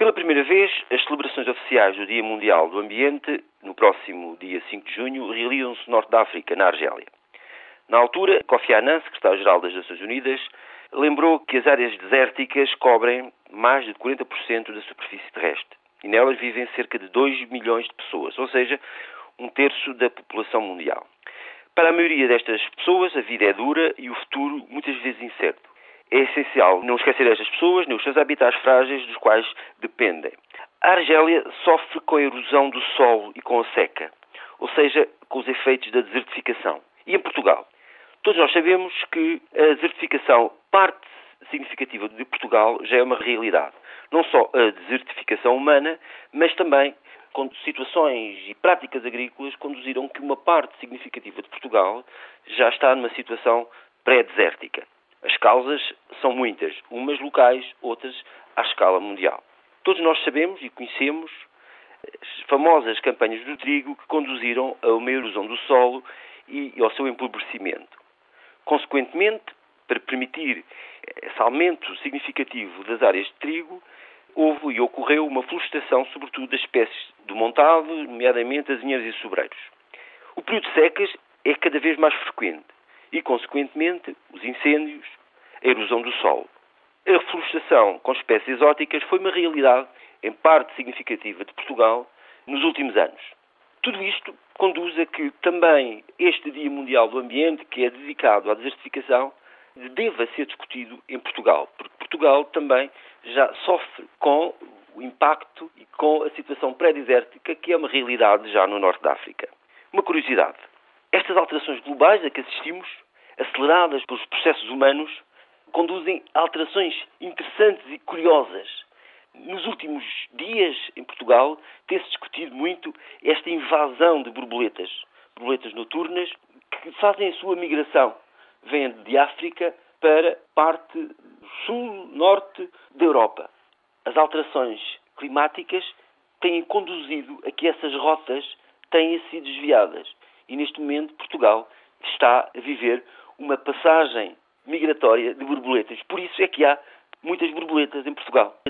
Pela primeira vez, as celebrações oficiais do Dia Mundial do Ambiente, no próximo dia 5 de junho, realizam-se no Norte da África, na Argélia. Na altura, Kofi Annan, secretário-geral das Nações Unidas, lembrou que as áreas desérticas cobrem mais de 40% da superfície terrestre e nelas vivem cerca de 2 milhões de pessoas, ou seja, um terço da população mundial. Para a maioria destas pessoas, a vida é dura e o futuro muitas vezes incerto. É essencial não esquecer estas pessoas nem os seus habitats frágeis dos quais dependem. A Argélia sofre com a erosão do solo e com a seca, ou seja, com os efeitos da desertificação. E em Portugal? Todos nós sabemos que a desertificação, parte significativa de Portugal, já é uma realidade. Não só a desertificação humana, mas também quando situações e práticas agrícolas conduziram que uma parte significativa de Portugal já está numa situação pré-desértica. As causas são muitas, umas locais, outras à escala mundial. Todos nós sabemos e conhecemos as famosas campanhas do trigo que conduziram a uma erosão do solo e ao seu empobrecimento. Consequentemente, para permitir esse aumento significativo das áreas de trigo, houve e ocorreu uma florestação, sobretudo das espécies do montado, nomeadamente as vinhas e sobreiros. O período de secas é cada vez mais frequente e, consequentemente, os incêndios, a erosão do solo. A reflorestação com espécies exóticas foi uma realidade, em parte significativa, de Portugal nos últimos anos. Tudo isto conduz a que também este Dia Mundial do Ambiente, que é dedicado à desertificação, deva ser discutido em Portugal, porque Portugal também já sofre com o impacto e com a situação pré-desértica que é uma realidade já no norte da África. Uma curiosidade: estas alterações globais a que assistimos, aceleradas pelos processos humanos, conduzem a alterações interessantes e curiosas nos últimos dias, em Portugal, tem-se discutido muito esta invasão de borboletas, borboletas noturnas, que fazem a sua migração. Vêm de África para parte sul, norte da Europa. As alterações climáticas têm conduzido a que essas rotas tenham sido desviadas. E neste momento, Portugal está a viver uma passagem migratória de borboletas. Por isso é que há muitas borboletas em Portugal.